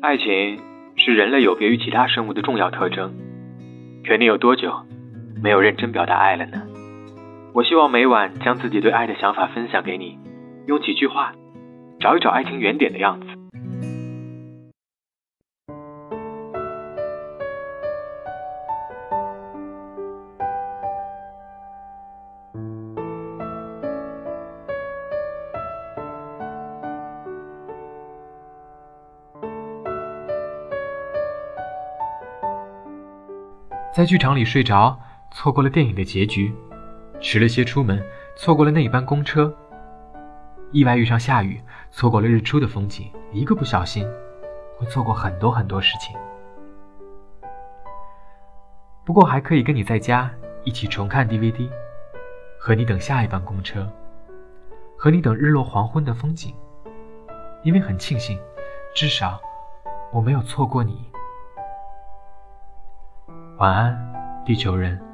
爱情是人类有别于其他生物的重要特征。可你有多久没有认真表达爱了呢？我希望每晚将自己对爱的想法分享给你，用几句话找一找爱情原点的样子。在剧场里睡着，错过了电影的结局；迟了些出门，错过了那一班公车；意外遇上下雨，错过了日出的风景。一个不小心，会错过很多很多事情。不过还可以跟你在家一起重看 DVD，和你等下一班公车，和你等日落黄昏的风景。因为很庆幸，至少我没有错过你。晚安，地球人。